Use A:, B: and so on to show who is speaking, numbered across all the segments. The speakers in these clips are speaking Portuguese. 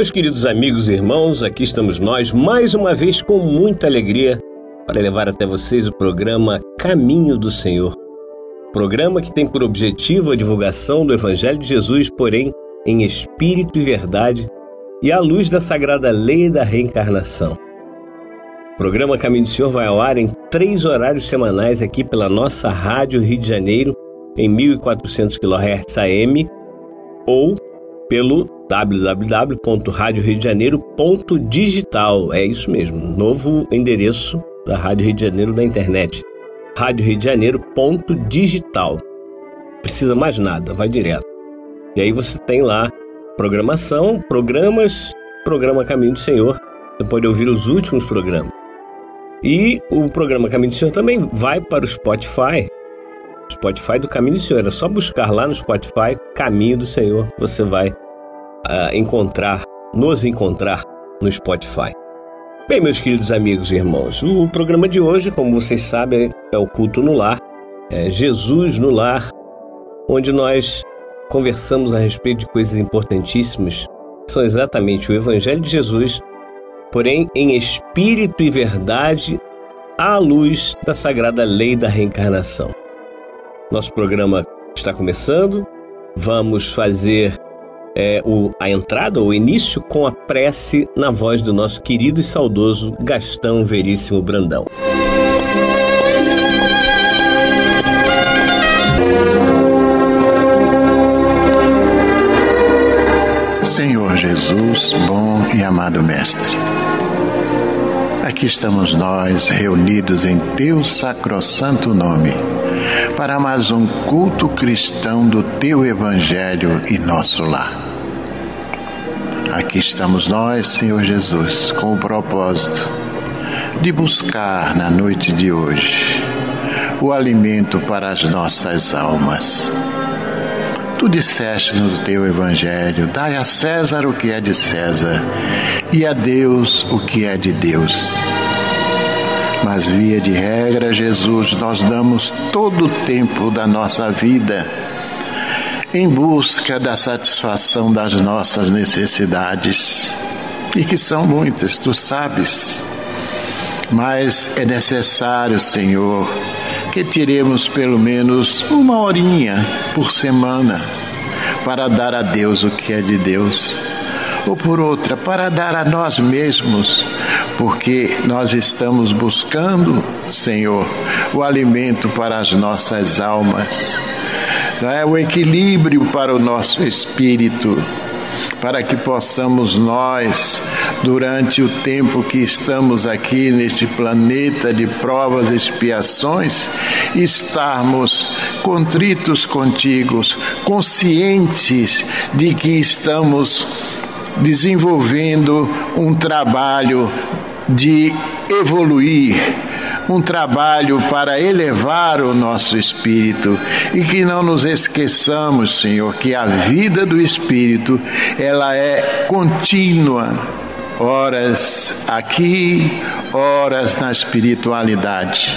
A: Meus queridos amigos e irmãos, aqui estamos nós mais uma vez com muita alegria para levar até vocês o programa Caminho do Senhor. Programa que tem por objetivo a divulgação do Evangelho de Jesus, porém em espírito e verdade e à luz da sagrada lei da reencarnação. O programa Caminho do Senhor vai ao ar em três horários semanais aqui pela nossa Rádio Rio de Janeiro em 1400 kHz AM ou pelo www.radioriodejaneiro.digital. É isso mesmo, novo endereço da Rádio Rio de Janeiro na internet. Rádio. Precisa mais nada, vai direto. E aí você tem lá programação, programas, programa Caminho do Senhor. Você pode ouvir os últimos programas. E o programa Caminho do Senhor também vai para o Spotify. Spotify do Caminho do Senhor. É só buscar lá no Spotify Caminho do Senhor. Você vai uh, encontrar, nos encontrar no Spotify. Bem, meus queridos amigos e irmãos, o programa de hoje, como vocês sabem, é o culto no lar, é Jesus no lar, onde nós conversamos a respeito de coisas importantíssimas, que são exatamente o Evangelho de Jesus, porém em espírito e verdade, à luz da sagrada lei da reencarnação. Nosso programa está começando, vamos fazer é, o, a entrada, o início, com a prece na voz do nosso querido e saudoso Gastão Veríssimo Brandão.
B: Senhor Jesus, bom e amado Mestre, aqui estamos nós reunidos em Teu sacrossanto nome para mais um culto cristão do Teu Evangelho e nosso lar. Aqui estamos nós, Senhor Jesus, com o propósito de buscar na noite de hoje o alimento para as nossas almas. Tu disseste no teu Evangelho: dai a César o que é de César e a Deus o que é de Deus. Mas, via de regra, Jesus, nós damos todo o tempo da nossa vida em busca da satisfação das nossas necessidades, e que são muitas, tu sabes. Mas é necessário, Senhor, que tiremos pelo menos uma horinha por semana para dar a Deus o que é de Deus, ou por outra, para dar a nós mesmos porque nós estamos buscando, Senhor, o alimento para as nossas almas, é? o equilíbrio para o nosso espírito, para que possamos nós, durante o tempo que estamos aqui neste planeta de provas e expiações, estarmos contritos contigo, conscientes de que estamos desenvolvendo um trabalho de evoluir, um trabalho para elevar o nosso espírito e que não nos esqueçamos, Senhor, que a vida do espírito ela é contínua, horas aqui, horas na espiritualidade.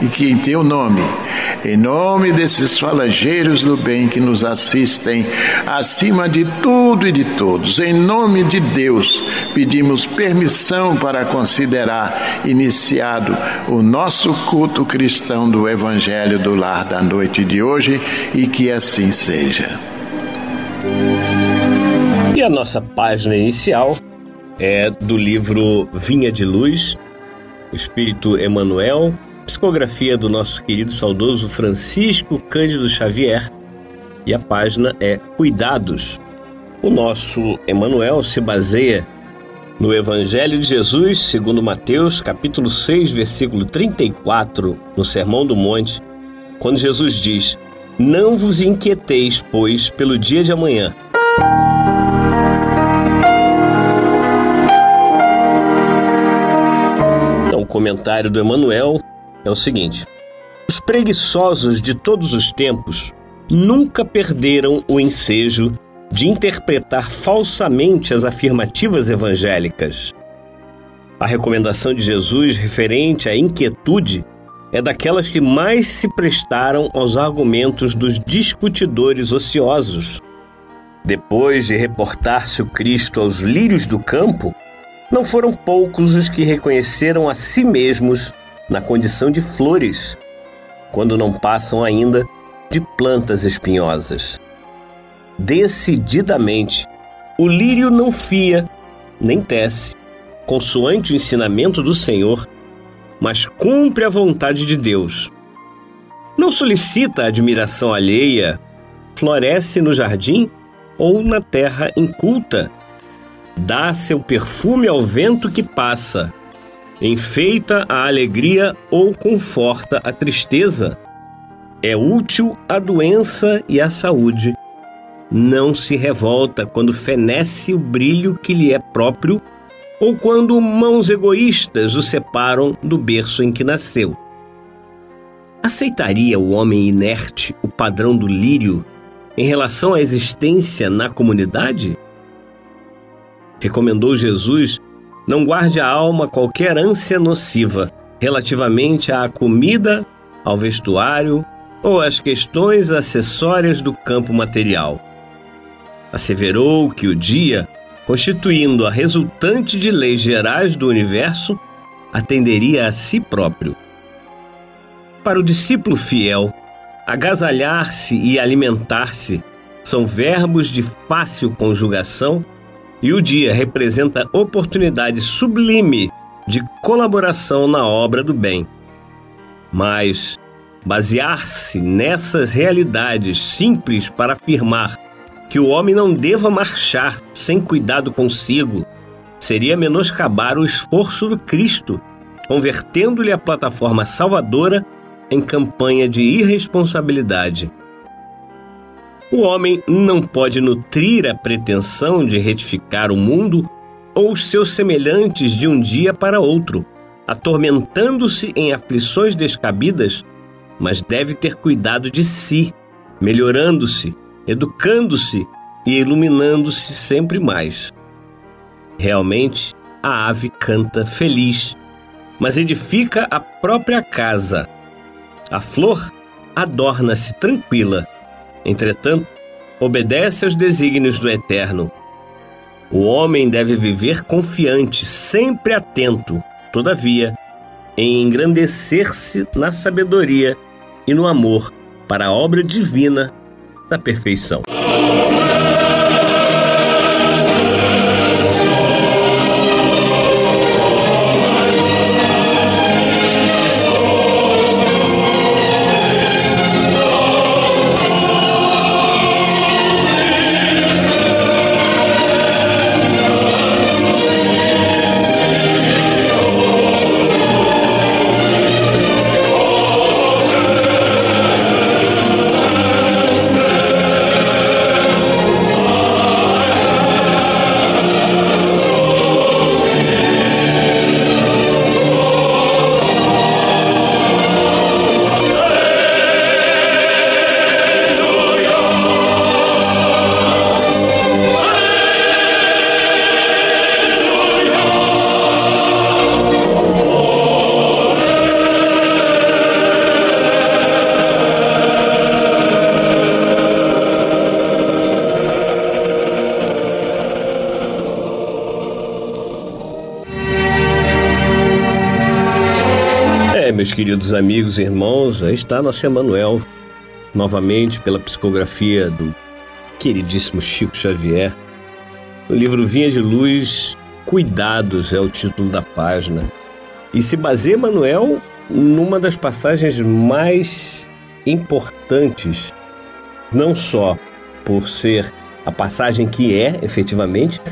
B: e que em teu nome, em nome desses falangeiros do bem que nos assistem, acima de tudo e de todos, em nome de Deus, pedimos permissão para considerar iniciado o nosso culto cristão do Evangelho do Lar da noite de hoje e que assim seja.
A: E a nossa página inicial é do livro Vinha de Luz, Espírito Emanuel, psicografia do nosso querido saudoso Francisco Cândido Xavier, e a página é Cuidados. O nosso Emanuel se baseia no Evangelho de Jesus, segundo Mateus, capítulo 6, versículo 34, no Sermão do Monte, quando Jesus diz: Não vos inquieteis, pois, pelo dia de amanhã o comentário do Emanuel é o seguinte: Os preguiçosos de todos os tempos nunca perderam o ensejo de interpretar falsamente as afirmativas evangélicas. A recomendação de Jesus referente à inquietude é daquelas que mais se prestaram aos argumentos dos discutidores ociosos. Depois de reportar-se o Cristo aos lírios do campo, não foram poucos os que reconheceram a si mesmos na condição de flores, quando não passam ainda de plantas espinhosas. Decididamente, o lírio não fia, nem tece, consoante o ensinamento do Senhor, mas cumpre a vontade de Deus. Não solicita a admiração alheia, floresce no jardim ou na terra inculta. Dá seu perfume ao vento que passa, enfeita a alegria ou conforta a tristeza. É útil à doença e à saúde. Não se revolta quando fenece o brilho que lhe é próprio ou quando mãos egoístas o separam do berço em que nasceu. Aceitaria o homem inerte o padrão do lírio em relação à existência na comunidade? Recomendou Jesus: não guarde a alma qualquer ânsia nociva relativamente à comida, ao vestuário ou às questões acessórias do campo material. Asseverou que o dia, constituindo a resultante de leis gerais do universo, atenderia a si próprio. Para o discípulo fiel, Agasalhar-se e alimentar-se são verbos de fácil conjugação e o dia representa oportunidade sublime de colaboração na obra do bem. Mas basear-se nessas realidades simples para afirmar que o homem não deva marchar sem cuidado consigo seria menoscabar o esforço do Cristo, convertendo-lhe a plataforma salvadora em campanha de irresponsabilidade. O homem não pode nutrir a pretensão de retificar o mundo ou os seus semelhantes de um dia para outro, atormentando-se em aflições descabidas, mas deve ter cuidado de si, melhorando-se, educando-se e iluminando-se sempre mais. Realmente, a ave canta feliz, mas edifica a própria casa a flor adorna-se tranquila, entretanto, obedece aos desígnios do Eterno. O homem deve viver confiante, sempre atento, todavia, em engrandecer-se na sabedoria e no amor para a obra divina da perfeição. Queridos amigos e irmãos, aí está nosso Emanuel, novamente pela psicografia do queridíssimo Chico Xavier. O livro Vinha de Luz, Cuidados é o título da página. E se baseia Emanuel numa das passagens mais importantes, não só por ser a passagem que é, efetivamente,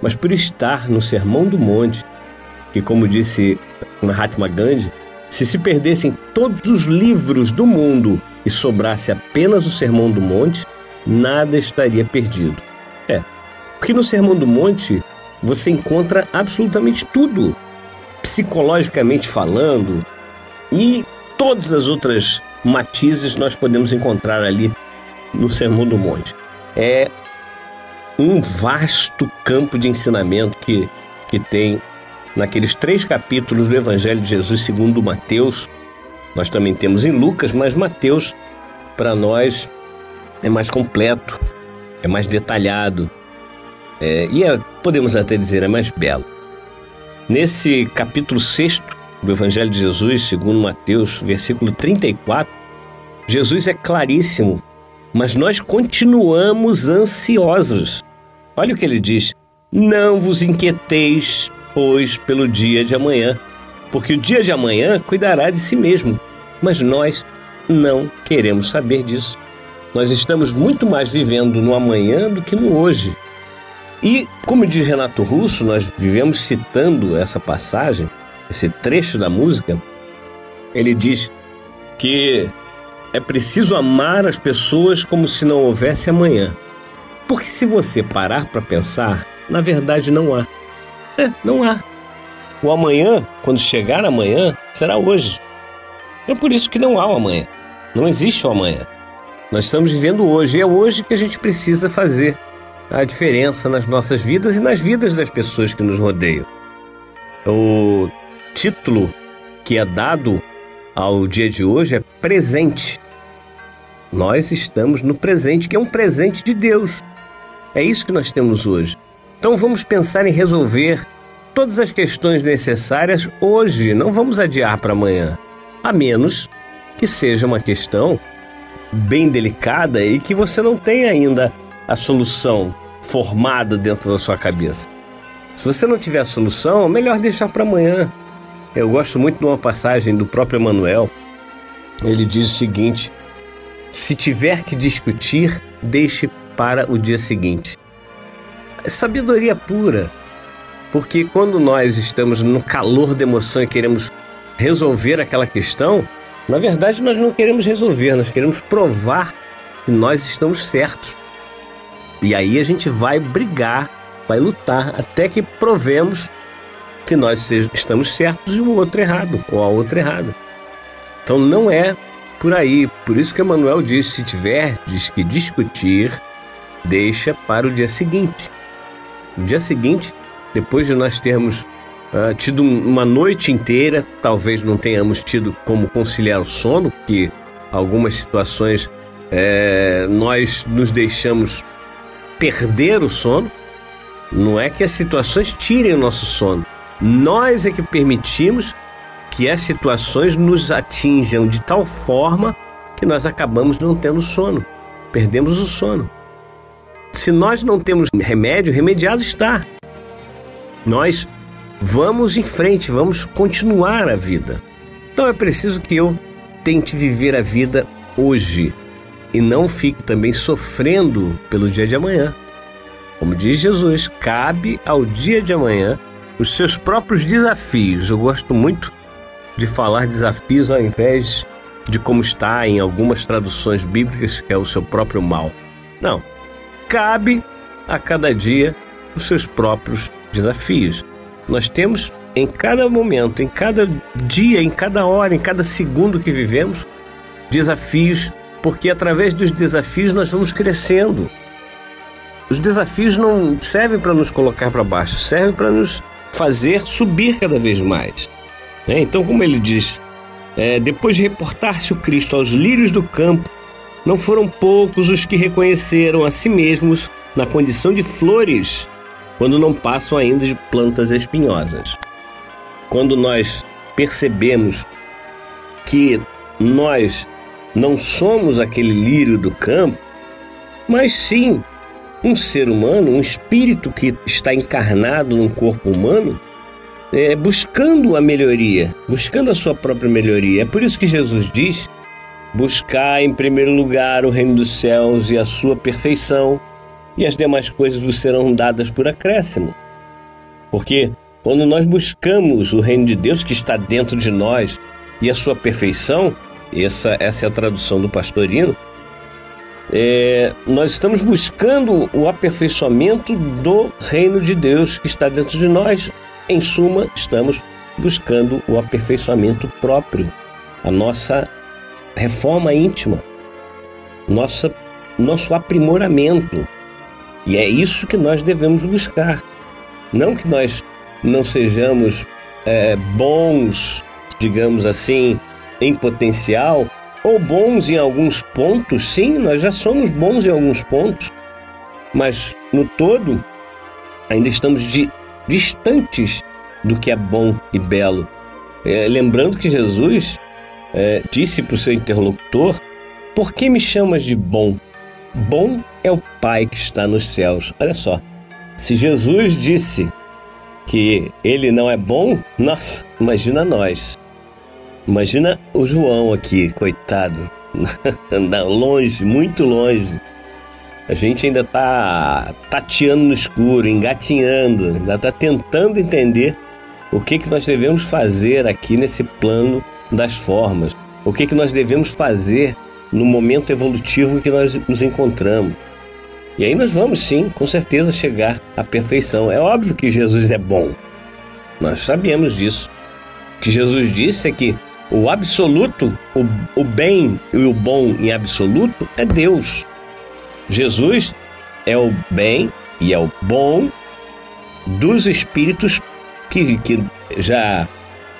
A: mas por estar no Sermão do Monte, que, como disse Mahatma Gandhi, se se perdessem todos os livros do mundo e sobrasse apenas o Sermão do Monte, nada estaria perdido. É, porque no Sermão do Monte você encontra absolutamente tudo, psicologicamente falando, e todas as outras matizes nós podemos encontrar ali no Sermão do Monte. É um vasto campo de ensinamento que, que tem naqueles três capítulos do Evangelho de Jesus segundo Mateus. Nós também temos em Lucas, mas Mateus, para nós, é mais completo, é mais detalhado é, e é, podemos até dizer é mais belo. Nesse capítulo 6 do Evangelho de Jesus, segundo Mateus, versículo 34, Jesus é claríssimo, mas nós continuamos ansiosos. Olha o que ele diz: Não vos inquieteis, pois, pelo dia de amanhã, porque o dia de amanhã cuidará de si mesmo. Mas nós não queremos saber disso. Nós estamos muito mais vivendo no amanhã do que no hoje. E, como diz Renato Russo, nós vivemos citando essa passagem, esse trecho da música. Ele diz que é preciso amar as pessoas como se não houvesse amanhã. Porque se você parar para pensar, na verdade não há. É, não há. O amanhã, quando chegar amanhã, será hoje. É por isso que não há o amanhã. Não existe o amanhã. Nós estamos vivendo hoje e é hoje que a gente precisa fazer a diferença nas nossas vidas e nas vidas das pessoas que nos rodeiam. O título que é dado ao dia de hoje é presente. Nós estamos no presente, que é um presente de Deus. É isso que nós temos hoje. Então vamos pensar em resolver todas as questões necessárias hoje, não vamos adiar para amanhã. A menos que seja uma questão bem delicada e que você não tenha ainda a solução formada dentro da sua cabeça. Se você não tiver a solução, é melhor deixar para amanhã. Eu gosto muito de uma passagem do próprio Emanuel. Ele diz o seguinte: se tiver que discutir, deixe para o dia seguinte. É sabedoria pura. Porque quando nós estamos no calor da emoção e queremos resolver aquela questão, na verdade nós não queremos resolver, nós queremos provar que nós estamos certos. E aí a gente vai brigar, vai lutar até que provemos que nós estamos certos e o outro errado, ou a outra errada. Então não é por aí. Por isso que Emmanuel diz: se tiver diz que discutir, deixa para o dia seguinte. No dia seguinte, depois de nós termos uh, tido uma noite inteira, talvez não tenhamos tido como conciliar o sono, que algumas situações é, nós nos deixamos perder o sono. Não é que as situações tirem o nosso sono. Nós é que permitimos que as situações nos atinjam de tal forma que nós acabamos não tendo sono. Perdemos o sono. Se nós não temos remédio, remediado está. Nós vamos em frente, vamos continuar a vida. Então é preciso que eu tente viver a vida hoje e não fique também sofrendo pelo dia de amanhã. Como diz Jesus, cabe ao dia de amanhã os seus próprios desafios. Eu gosto muito de falar desafios ao invés de como está em algumas traduções bíblicas, que é o seu próprio mal. Não, cabe a cada dia os seus próprios desafios. Nós temos em cada momento, em cada dia, em cada hora, em cada segundo que vivemos, desafios, porque através dos desafios nós vamos crescendo. Os desafios não servem para nos colocar para baixo, servem para nos fazer subir cada vez mais. Né? Então, como ele diz, é, depois de reportar-se o Cristo aos lírios do campo, não foram poucos os que reconheceram a si mesmos na condição de flores, quando não passam ainda de plantas espinhosas. Quando nós percebemos que nós não somos aquele lírio do campo, mas sim um ser humano, um espírito que está encarnado num corpo humano, é, buscando a melhoria, buscando a sua própria melhoria. É por isso que Jesus diz: buscar em primeiro lugar o reino dos céus e a sua perfeição, e as demais coisas vos serão dadas por acréscimo. Porque quando nós buscamos o reino de Deus que está dentro de nós e a sua perfeição, essa, essa é a tradução do pastorino, é, nós estamos buscando o aperfeiçoamento do reino de Deus que está dentro de nós. Em suma, estamos buscando o aperfeiçoamento próprio, a nossa reforma íntima, nossa, nosso aprimoramento. E é isso que nós devemos buscar. Não que nós não sejamos é, bons, digamos assim, em potencial, ou bons em alguns pontos, sim, nós já somos bons em alguns pontos, mas no todo ainda estamos de, distantes do que é bom e belo. É, lembrando que Jesus é, disse para o seu interlocutor: Por que me chamas de bom? Bom é o Pai que está nos céus. Olha só, se Jesus disse que ele não é bom, nossa, imagina nós. Imagina o João aqui, coitado, longe, muito longe. A gente ainda está tateando no escuro, engatinhando, ainda está tentando entender o que, que nós devemos fazer aqui nesse plano das formas, o que, que nós devemos fazer no momento evolutivo que nós nos encontramos. E aí nós vamos sim, com certeza, chegar à perfeição. É óbvio que Jesus é bom. Nós sabemos disso. O que Jesus disse é que o absoluto, o, o bem e o bom em absoluto é Deus. Jesus é o bem e é o bom dos espíritos que, que já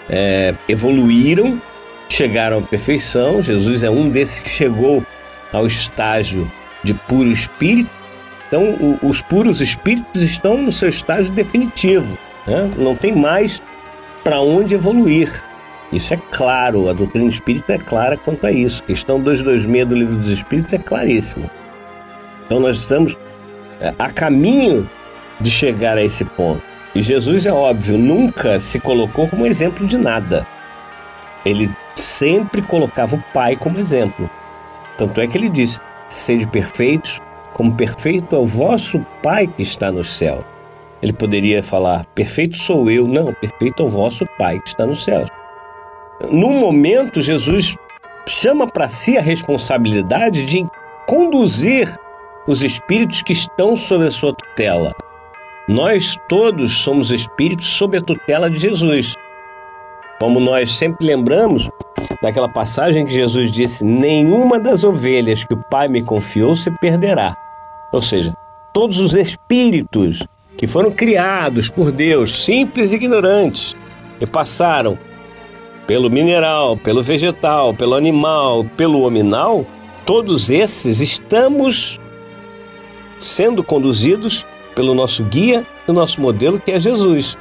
A: é, evoluíram, chegaram à perfeição. Jesus é um desses que chegou ao estágio de puro espírito. Então, o, os puros espíritos estão no seu estágio definitivo. Né? Não tem mais para onde evoluir. Isso é claro, a doutrina espírita é clara quanto a isso. A questão 226 do Livro dos Espíritos é claríssima. Então nós estamos é, a caminho de chegar a esse ponto. Jesus, é óbvio, nunca se colocou como exemplo de nada. Ele sempre colocava o Pai como exemplo. Tanto é que ele disse: Sede perfeitos, como perfeito é o vosso Pai que está no céu. Ele poderia falar: Perfeito sou eu. Não, perfeito é o vosso Pai que está nos céus. Num momento, Jesus chama para si a responsabilidade de conduzir os espíritos que estão sob a sua tutela. Nós todos somos espíritos sob a tutela de Jesus. Como nós sempre lembramos daquela passagem que Jesus disse: Nenhuma das ovelhas que o Pai me confiou se perderá. Ou seja, todos os espíritos que foram criados por Deus, simples e ignorantes, e passaram pelo mineral, pelo vegetal, pelo animal, pelo hominal, todos esses estamos sendo conduzidos pelo nosso guia, o nosso modelo que é Jesus.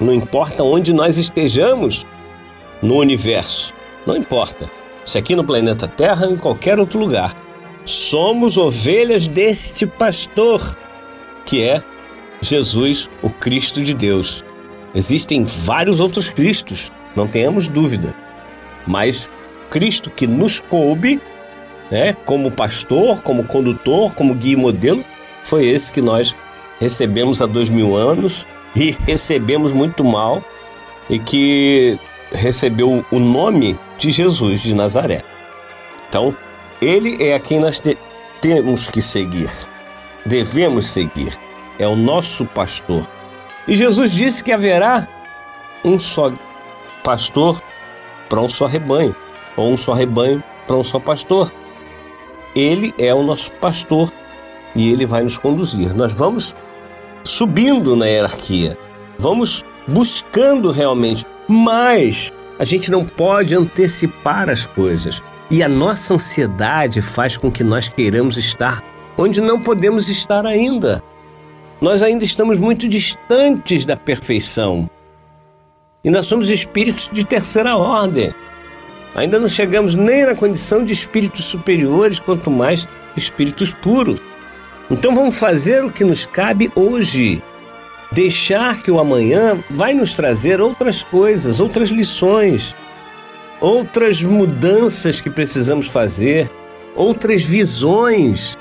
A: Não importa onde nós estejamos no universo, não importa. Se aqui no planeta Terra ou em qualquer outro lugar, somos ovelhas deste pastor que é Jesus, o Cristo de Deus. Existem vários outros Cristos, não tenhamos dúvida. Mas Cristo que nos coube, né, como pastor, como condutor, como guia e modelo, foi esse que nós recebemos há dois mil anos e recebemos muito mal e que recebeu o nome de Jesus de Nazaré. Então, ele é a quem nós te temos que seguir, devemos seguir, é o nosso pastor. E Jesus disse que haverá um só pastor para um só rebanho, ou um só rebanho para um só pastor. Ele é o nosso pastor e ele vai nos conduzir. Nós vamos subindo na hierarquia, vamos buscando realmente, mas a gente não pode antecipar as coisas. E a nossa ansiedade faz com que nós queiramos estar onde não podemos estar ainda. Nós ainda estamos muito distantes da perfeição. E nós somos espíritos de terceira ordem. Ainda não chegamos nem na condição de espíritos superiores, quanto mais espíritos puros. Então vamos fazer o que nos cabe hoje. Deixar que o amanhã vai nos trazer outras coisas, outras lições, outras mudanças que precisamos fazer, outras visões.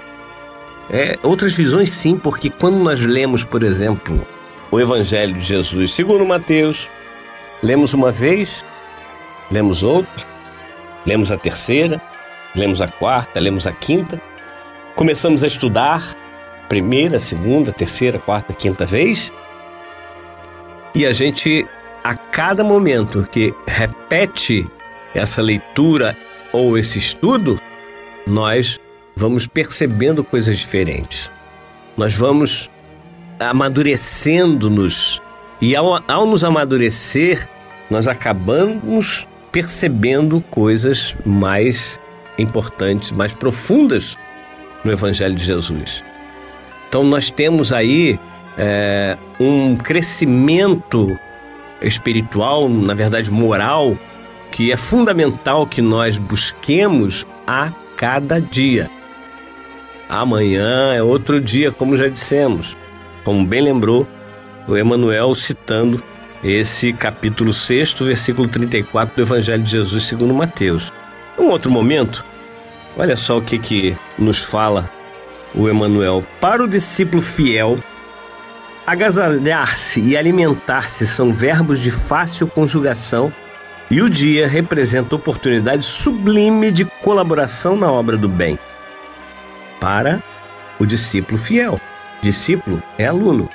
A: É, outras visões sim, porque quando nós lemos, por exemplo, o Evangelho de Jesus segundo Mateus, lemos uma vez, lemos outra, lemos a terceira, lemos a quarta, lemos a quinta, começamos a estudar primeira, segunda, terceira, quarta, quinta vez, e a gente, a cada momento que repete essa leitura ou esse estudo, nós vamos percebendo coisas diferentes. Nós vamos amadurecendo-nos e ao, ao nos amadurecer, nós acabamos percebendo coisas mais importantes, mais profundas no Evangelho de Jesus. Então nós temos aí é, um crescimento espiritual, na verdade moral, que é fundamental que nós busquemos a cada dia. Amanhã é outro dia, como já dissemos. Como bem lembrou o Emanuel citando esse capítulo 6, versículo 34 do Evangelho de Jesus segundo Mateus. Um outro momento, olha só o que, que nos fala o Emanuel. Para o discípulo fiel, agasalhar-se e alimentar-se são verbos de fácil conjugação e o dia representa oportunidade sublime de colaboração na obra do bem. Para o discípulo fiel. Discípulo é aluno.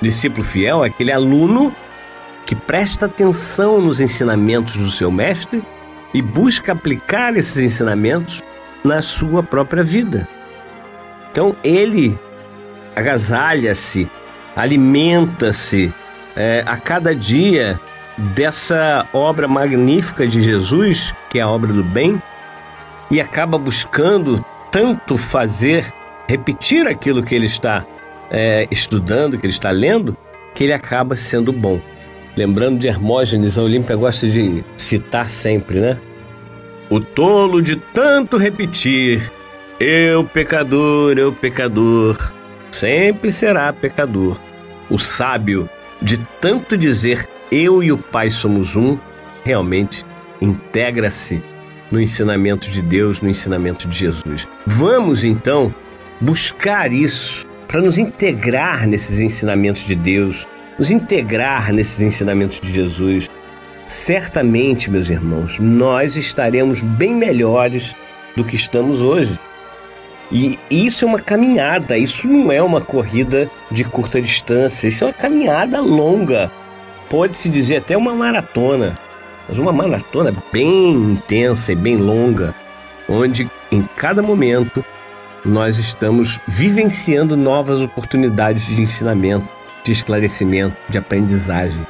A: Discípulo fiel é aquele aluno que presta atenção nos ensinamentos do seu mestre e busca aplicar esses ensinamentos na sua própria vida. Então ele agasalha-se, alimenta-se é, a cada dia dessa obra magnífica de Jesus, que é a obra do bem, e acaba buscando tanto fazer, repetir aquilo que ele está é, estudando, que ele está lendo, que ele acaba sendo bom. Lembrando de Hermógenes, a Olímpia gosta de citar sempre, né? O tolo de tanto repetir, eu pecador, eu pecador, sempre será pecador. O sábio de tanto dizer eu e o Pai somos um, realmente integra-se no ensinamento de Deus, no ensinamento de Jesus. Vamos então buscar isso para nos integrar nesses ensinamentos de Deus, nos integrar nesses ensinamentos de Jesus. Certamente, meus irmãos, nós estaremos bem melhores do que estamos hoje. E isso é uma caminhada, isso não é uma corrida de curta distância, isso é uma caminhada longa pode-se dizer até uma maratona, mas uma maratona bem intensa e bem longa, onde em cada momento nós estamos vivenciando novas oportunidades de ensinamento, de esclarecimento, de aprendizagem.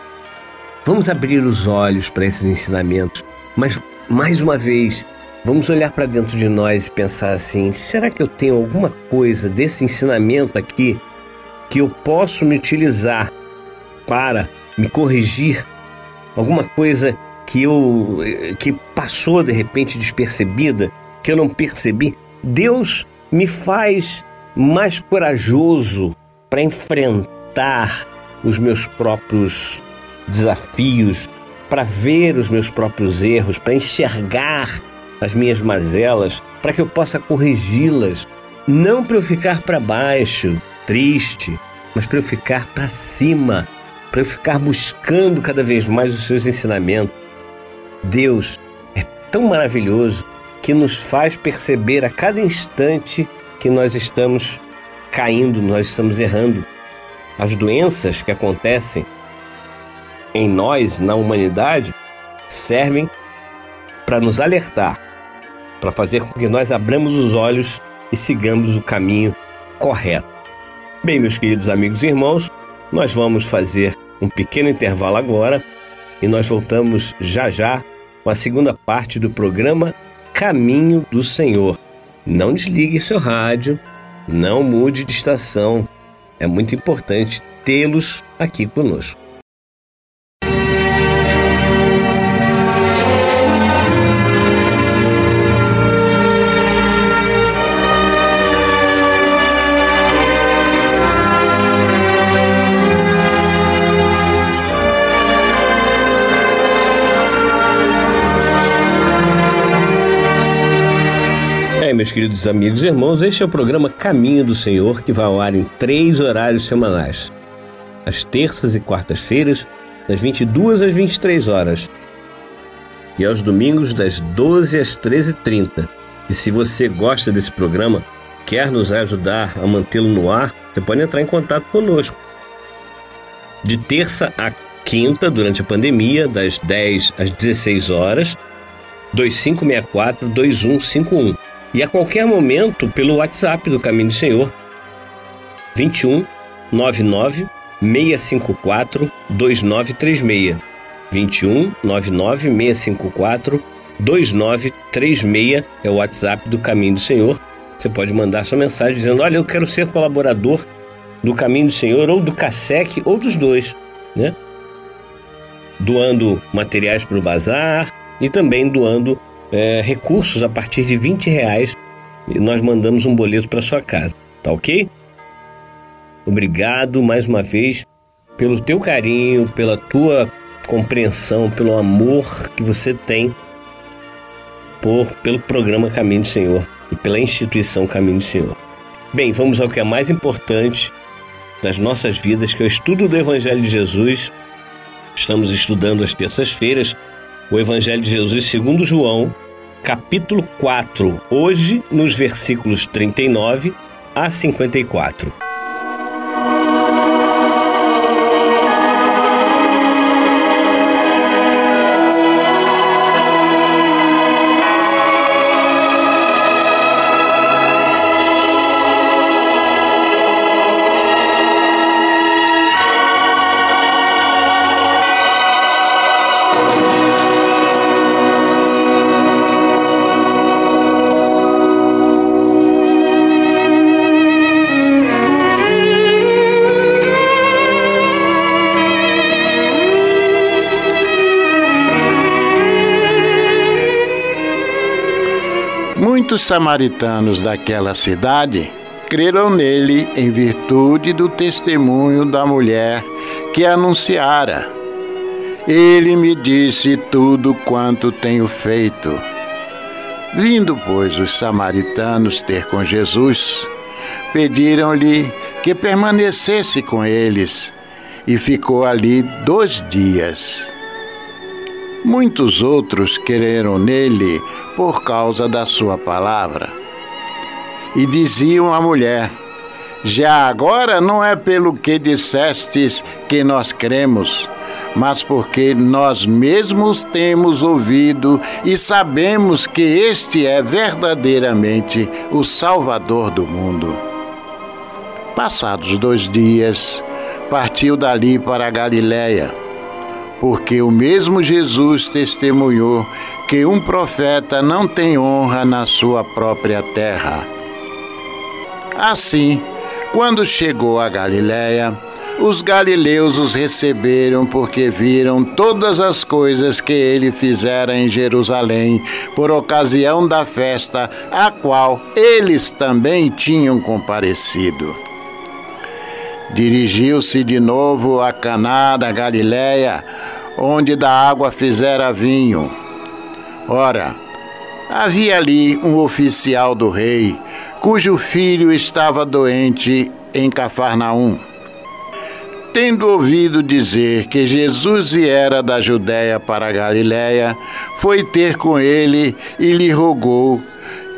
A: Vamos abrir os olhos para esses ensinamentos, mas mais uma vez, vamos olhar para dentro de nós e pensar assim: será que eu tenho alguma coisa desse ensinamento aqui que eu posso me utilizar para me corrigir, alguma coisa que eu que passou de repente despercebida, que eu não percebi, Deus me faz mais corajoso para enfrentar os meus próprios desafios, para ver os meus próprios erros, para enxergar as minhas mazelas, para que eu possa corrigi-las, não para eu ficar para baixo, triste, mas para eu ficar para cima, para eu ficar buscando cada vez mais os seus ensinamentos. Deus é tão maravilhoso que nos faz perceber a cada instante que nós estamos caindo, nós estamos errando. As doenças que acontecem em nós, na humanidade, servem para nos alertar, para fazer com que nós abramos os olhos e sigamos o caminho correto. Bem, meus queridos amigos e irmãos, nós vamos fazer um pequeno intervalo agora e nós voltamos já já com a segunda parte do programa Caminho do Senhor. Não desligue seu rádio, não mude de estação. É muito importante tê-los aqui conosco. Meus queridos amigos e irmãos, este é o programa Caminho do Senhor que vai ao ar em três horários semanais. Às terças e quartas-feiras, das 22 às 23 horas. E aos domingos, das 12 às 13h30. E se você gosta desse programa, quer nos ajudar a mantê-lo no ar, você pode entrar em contato conosco. De terça a quinta, durante a pandemia, das 10 às 16 horas, 2564 2151 e a qualquer momento pelo WhatsApp do Caminho do Senhor 21 99 654 2936 21 99 654 2936 é o WhatsApp do Caminho do Senhor. Você pode mandar sua mensagem dizendo: Olha, eu quero ser colaborador do Caminho do Senhor, ou do CASEC, ou dos dois, né? Doando materiais para o bazar e também doando é, recursos a partir de 20 reais e nós mandamos um boleto para sua casa, tá ok? Obrigado mais uma vez pelo teu carinho, pela tua compreensão, pelo amor que você tem por pelo programa Caminho do Senhor e pela instituição Caminho do Senhor. Bem, vamos ao que é mais importante das nossas vidas, que é o estudo do Evangelho de Jesus. Estamos estudando às terças-feiras o Evangelho de Jesus segundo João, capítulo 4, hoje nos versículos 39 a 54.
B: Muitos samaritanos daquela cidade creram nele em virtude do testemunho da mulher que anunciara. Ele me disse tudo quanto tenho feito. Vindo, pois, os samaritanos ter com Jesus, pediram-lhe que permanecesse com eles, e ficou ali dois dias. Muitos outros creram nele por causa da sua palavra. E diziam à mulher: Já agora não é pelo que dissestes que nós cremos, mas porque nós mesmos temos ouvido e sabemos que este é verdadeiramente o Salvador do mundo. Passados dois dias, partiu dali para a Galiléia porque o mesmo Jesus testemunhou que um profeta não tem honra na sua própria terra. Assim, quando chegou a Galiléia, os galileus os receberam porque viram todas as coisas que ele fizera em Jerusalém por ocasião da festa a qual eles também tinham comparecido. Dirigiu-se de novo a Caná da Galiléia, onde da água fizera vinho. Ora, havia ali um oficial do rei, cujo filho estava doente em Cafarnaum. Tendo ouvido dizer que Jesus viera da Judéia para a Galiléia, foi ter com ele e lhe rogou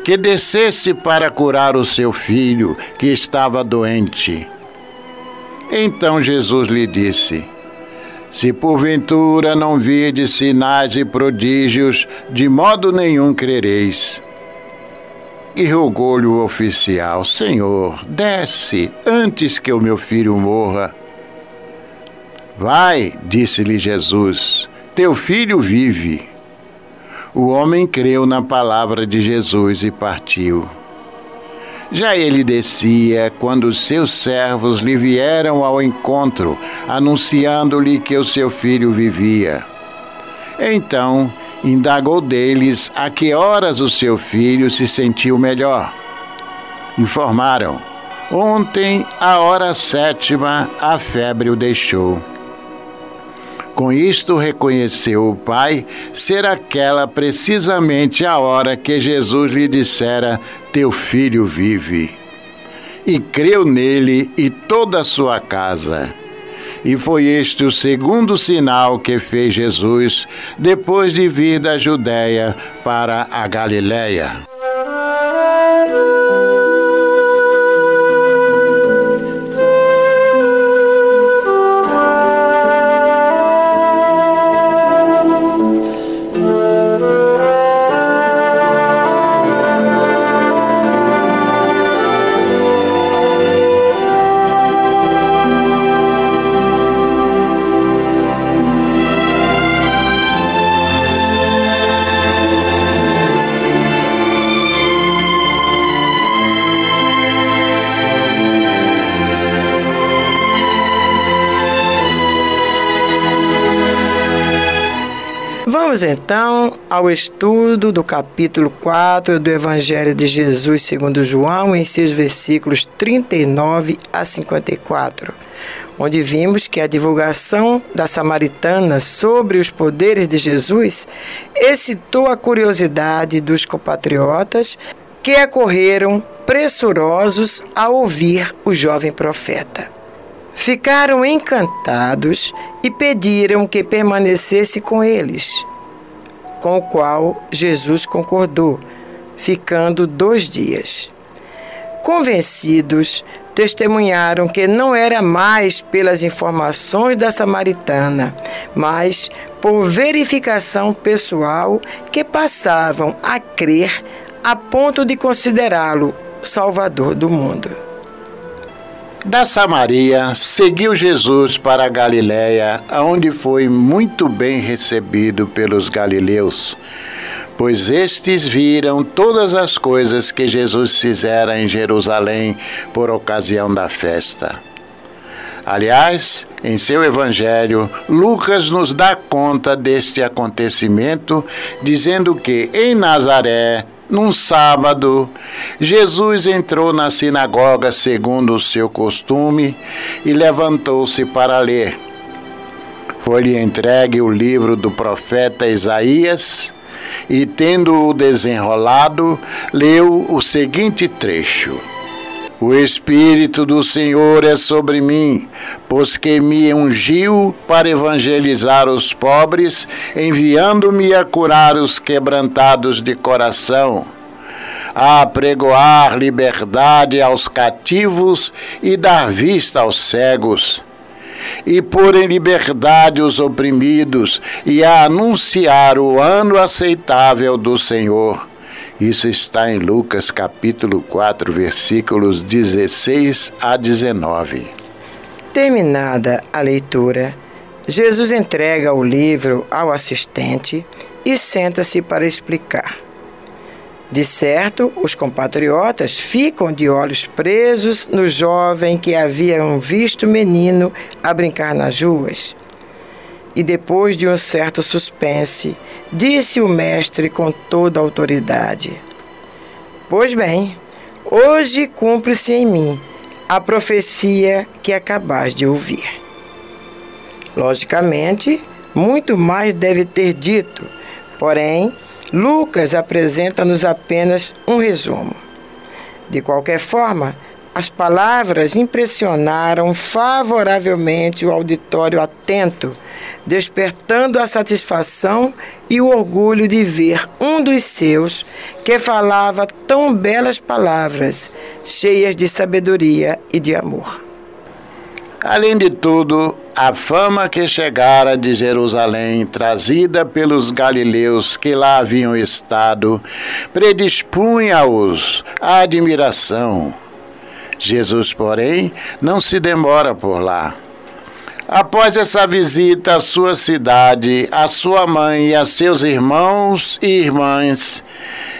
B: que descesse para curar o seu filho, que estava doente. Então Jesus lhe disse: se porventura não virdes sinais e prodígios, de modo nenhum crereis. E rogou-lhe o oficial: Senhor, desce antes que o meu filho morra. Vai, disse-lhe Jesus, teu filho vive. O homem creu na palavra de Jesus e partiu. Já ele descia quando seus servos lhe vieram ao encontro, anunciando-lhe que o seu filho vivia. Então indagou deles a que horas o seu filho se sentiu melhor. Informaram: Ontem, à hora sétima, a febre o deixou. Com isto reconheceu o pai ser aquela precisamente a hora que Jesus lhe dissera: Teu filho vive. E creu nele e toda a sua casa. E foi este o segundo sinal que fez Jesus depois de vir da Judéia para a Galiléia.
C: Então ao estudo do capítulo 4 do Evangelho de Jesus segundo João, em seus versículos 39 a 54, onde vimos que a divulgação da samaritana sobre os poderes de Jesus excitou a curiosidade dos compatriotas que acorreram pressurosos a ouvir o jovem profeta. Ficaram encantados e pediram que permanecesse com eles com o qual Jesus concordou, ficando dois dias. Convencidos, testemunharam que não era mais pelas informações da samaritana, mas por verificação pessoal que passavam a crer a ponto de considerá-lo Salvador do mundo.
B: Da Samaria, seguiu Jesus para a Galiléia, onde foi muito bem recebido pelos galileus, pois estes viram todas as coisas que Jesus fizera em Jerusalém por ocasião da festa. Aliás, em seu evangelho, Lucas nos dá conta deste acontecimento, dizendo que em Nazaré num sábado, Jesus entrou na sinagoga segundo o seu costume e levantou-se para ler. Foi-lhe entregue o livro do profeta Isaías e, tendo-o desenrolado, leu o seguinte trecho. O Espírito do Senhor é sobre mim, pois que me ungiu para evangelizar os pobres, enviando-me a curar os quebrantados de coração, a pregoar liberdade aos cativos e dar vista aos cegos, e pôr em liberdade os oprimidos, e a anunciar o ano aceitável do Senhor isso está em Lucas capítulo 4, versículos 16 a 19.
C: Terminada a leitura, Jesus entrega o livro ao assistente e senta-se para explicar. De certo, os compatriotas ficam de olhos presos no jovem que haviam visto menino a brincar nas ruas e depois de um certo suspense, disse o mestre com toda a autoridade: Pois bem, hoje cumpre-se em mim a profecia que acabas de ouvir. Logicamente, muito mais deve ter dito, porém, Lucas apresenta-nos apenas um resumo. De qualquer forma, as palavras impressionaram favoravelmente o auditório atento, despertando a satisfação e o orgulho de ver um dos seus que falava tão belas palavras, cheias de sabedoria e de amor.
B: Além de tudo, a fama que chegara de Jerusalém, trazida pelos galileus que lá haviam estado, predispunha-os à admiração Jesus, porém, não se demora por lá. Após essa visita à sua cidade, a sua mãe e a seus irmãos e irmãs,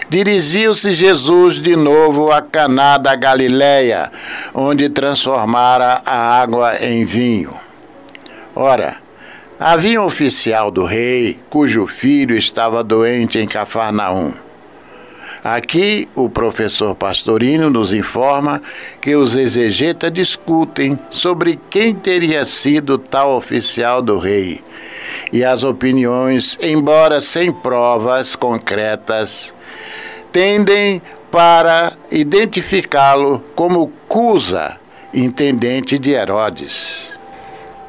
B: dirigiu-se Jesus de novo a Caná da Galileia, onde transformara a água em vinho. Ora, havia um oficial do rei cujo filho estava doente em Cafarnaum. Aqui, o professor Pastorino nos informa que os exegetas discutem sobre quem teria sido tal oficial do rei. E as opiniões, embora sem provas concretas, tendem para identificá-lo como Cusa, intendente de Herodes.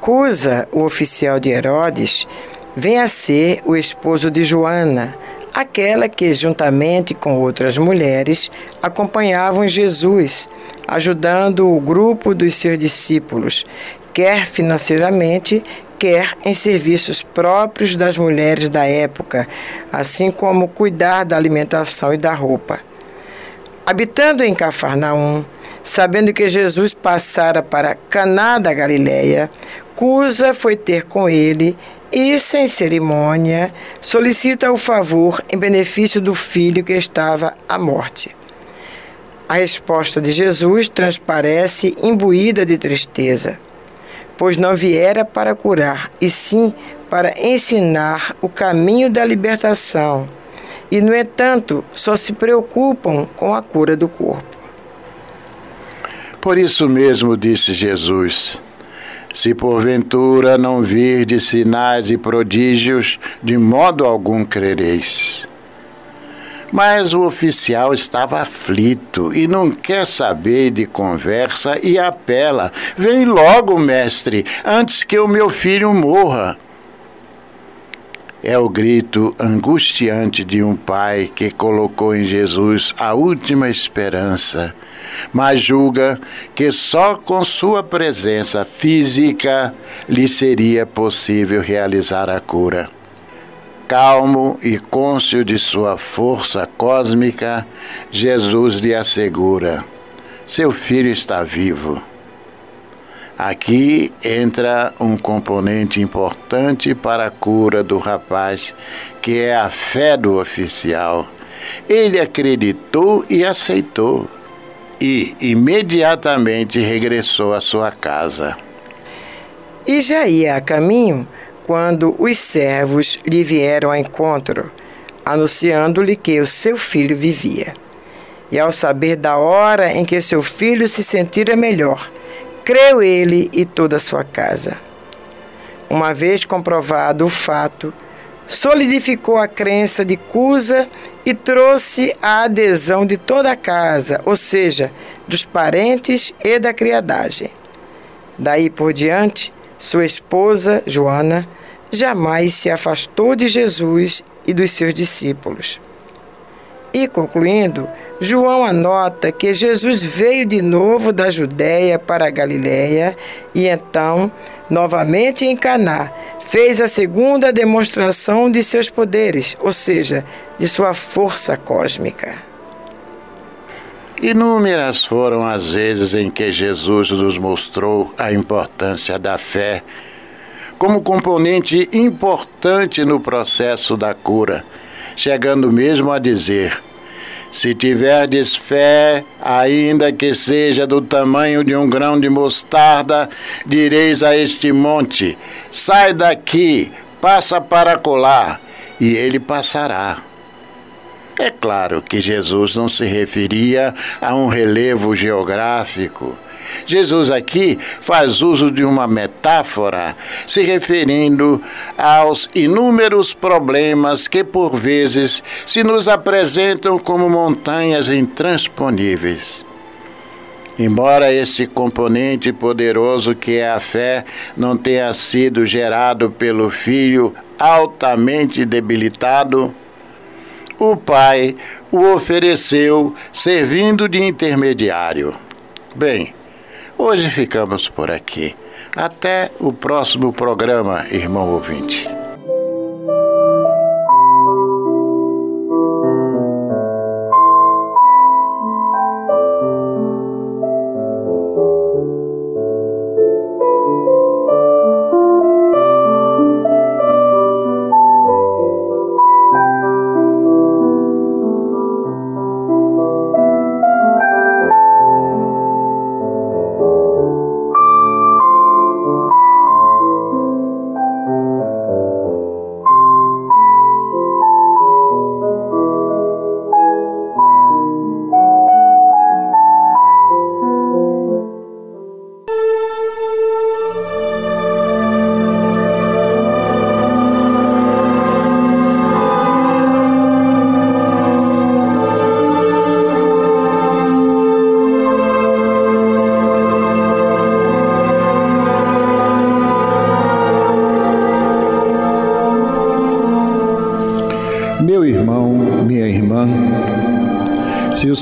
C: Cusa, o oficial de Herodes, vem a ser o esposo de Joana, aquela que, juntamente com outras mulheres, acompanhavam Jesus, ajudando o grupo dos seus discípulos, quer financeiramente, quer em serviços próprios das mulheres da época, assim como cuidar da alimentação e da roupa. Habitando em Cafarnaum, sabendo que Jesus passara para Caná da Galileia, Cusa foi ter com ele e, sem cerimônia, solicita o favor em benefício do filho que estava à morte. A resposta de Jesus transparece imbuída de tristeza, pois não viera para curar, e sim para ensinar o caminho da libertação, e, no entanto, só se preocupam com a cura do corpo.
B: Por isso mesmo disse Jesus: se porventura não virdes sinais e prodígios, de modo algum crereis. Mas o oficial estava aflito e não quer saber de conversa e apela: Vem logo, mestre, antes que o meu filho morra é o grito angustiante de um pai que colocou em Jesus a última esperança, mas julga que só com sua presença física lhe seria possível realizar a cura. Calmo e cônscio de sua força cósmica, Jesus lhe assegura: seu filho está vivo. Aqui entra um componente importante para a cura do rapaz, que é a fé do oficial. Ele acreditou e aceitou, e imediatamente regressou à sua casa.
C: E já ia a caminho quando os servos lhe vieram ao encontro, anunciando-lhe que o seu filho vivia. E ao saber da hora em que seu filho se sentira melhor, creu ele e toda a sua casa. Uma vez comprovado o fato, solidificou a crença de Cusa e trouxe a adesão de toda a casa, ou seja, dos parentes e da criadagem. Daí por diante, sua esposa, Joana, jamais se afastou de Jesus e dos seus discípulos. E concluindo, João anota que Jesus veio de novo da Judéia para a Galiléia e então, novamente em Caná, fez a segunda demonstração de seus poderes, ou seja, de sua força cósmica.
B: Inúmeras foram as vezes em que Jesus nos mostrou a importância da fé como componente importante no processo da cura, chegando mesmo a dizer: se tiverdes fé, ainda que seja do tamanho de um grão de mostarda, direis a este monte: sai daqui, passa para colar, e ele passará. É claro que Jesus não se referia a um relevo geográfico Jesus aqui faz uso de uma metáfora, se referindo aos inúmeros problemas que por vezes se nos apresentam como montanhas intransponíveis. Embora esse componente poderoso que é a fé não tenha sido gerado pelo filho altamente debilitado, o pai o ofereceu servindo de intermediário. Bem, Hoje ficamos por aqui. Até o próximo programa, irmão ouvinte.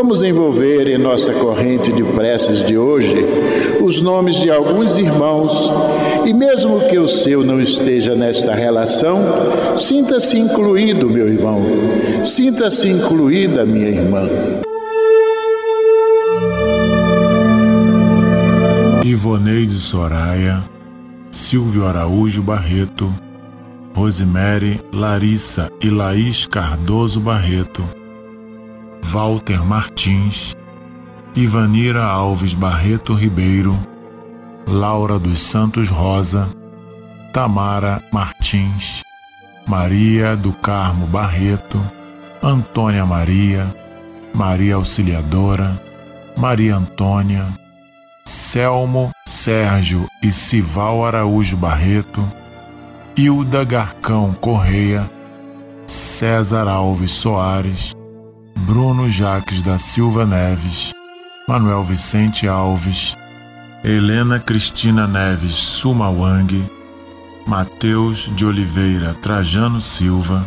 B: Vamos envolver em nossa corrente de preces de hoje os nomes de alguns irmãos e, mesmo que o seu não esteja nesta relação, sinta-se incluído, meu irmão, sinta-se incluída, minha irmã.
D: Ivoneide Soraya, Silvio Araújo Barreto, Rosemary, Larissa e Laís Cardoso Barreto. Walter Martins, Ivanira Alves Barreto Ribeiro, Laura dos Santos Rosa, Tamara Martins, Maria do Carmo Barreto, Antônia Maria, Maria Auxiliadora, Maria Antônia, Selmo Sérgio e Sival Araújo Barreto, Hilda Garcão Correia, César Alves Soares, Bruno Jaques da Silva Neves, Manuel Vicente Alves, Helena Cristina Neves Sumawang, Mateus de Oliveira Trajano Silva,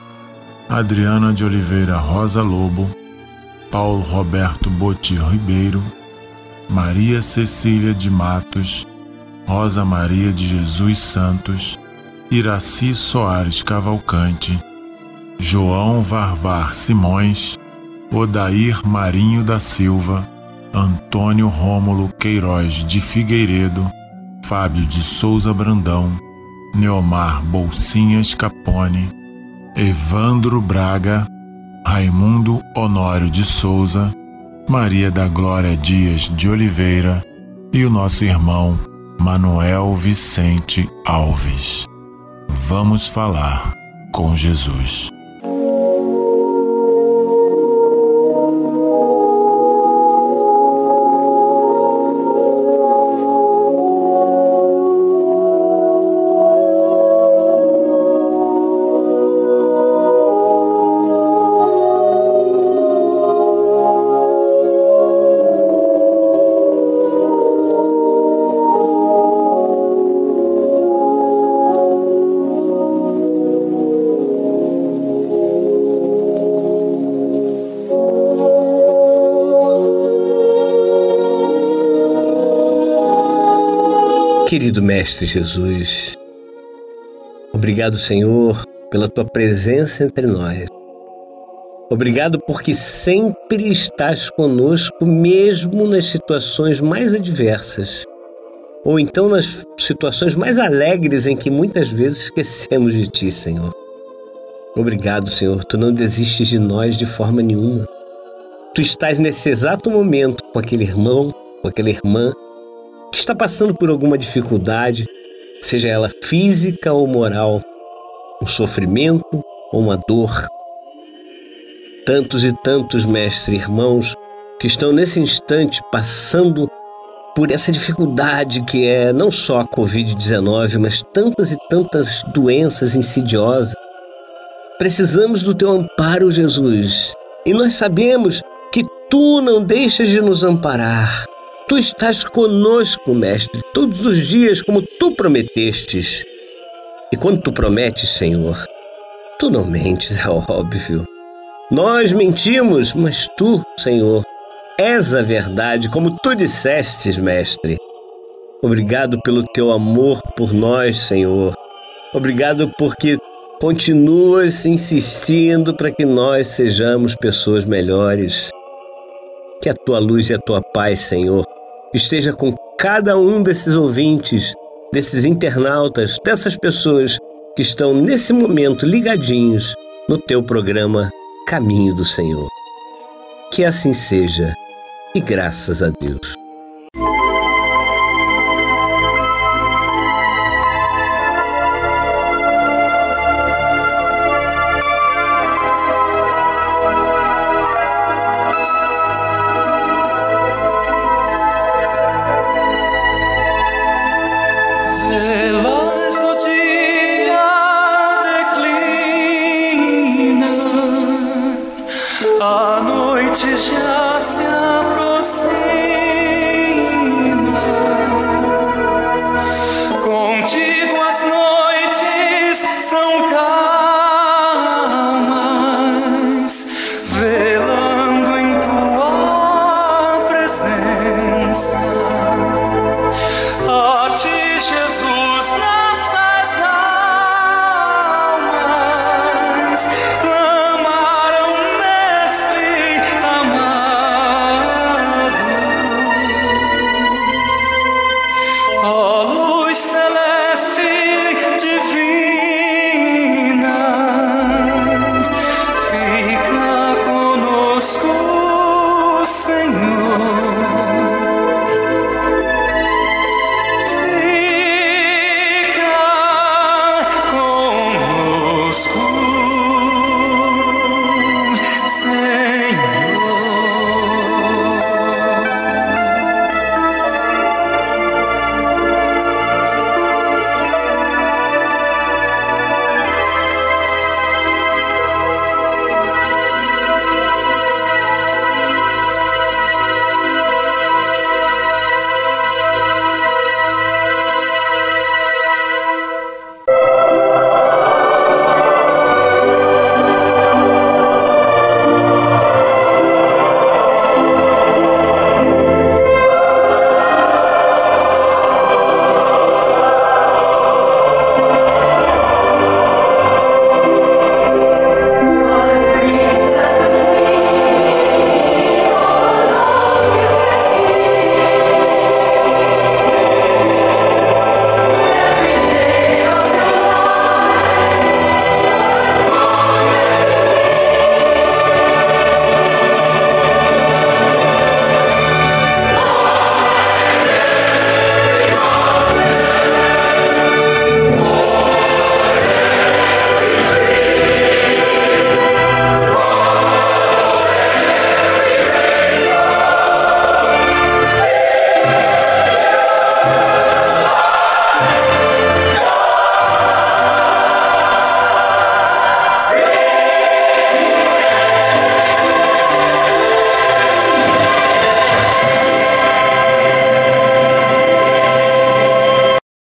D: Adriana de Oliveira Rosa Lobo, Paulo Roberto Boti Ribeiro, Maria Cecília de Matos, Rosa Maria de Jesus Santos, Iraci Soares Cavalcante, João Varvar Simões, Odair Marinho da Silva, Antônio Rômulo Queiroz de Figueiredo, Fábio de Souza Brandão, Neomar Bolsinhas Capone, Evandro Braga, Raimundo Honório de Souza, Maria da Glória Dias de Oliveira e o nosso irmão Manuel Vicente Alves. Vamos falar com Jesus.
A: Querido Mestre Jesus, obrigado, Senhor, pela tua presença entre nós. Obrigado porque sempre estás conosco, mesmo nas situações mais adversas, ou então nas situações mais alegres em que muitas vezes esquecemos de ti, Senhor. Obrigado, Senhor, tu não desistes de nós de forma nenhuma. Tu estás nesse exato momento com aquele irmão, com aquela irmã que está passando por alguma dificuldade, seja ela física ou moral, um sofrimento ou uma dor. Tantos e tantos mestres irmãos que estão nesse instante passando por essa dificuldade que é não só a Covid-19, mas tantas e tantas doenças insidiosas. Precisamos do teu amparo, Jesus. E nós sabemos que tu não deixas de nos amparar. Tu estás conosco, Mestre, todos os dias, como tu prometestes. E quando tu prometes, Senhor, tu não mentes, é óbvio. Nós mentimos, mas tu, Senhor, és a verdade, como tu dissestes, Mestre. Obrigado pelo teu amor por nós, Senhor. Obrigado porque continuas insistindo para que nós sejamos pessoas melhores. Que a tua luz e a tua paz, Senhor, esteja com cada um desses ouvintes, desses internautas, dessas pessoas que estão nesse momento ligadinhos no teu programa Caminho do Senhor. Que assim seja e graças a Deus.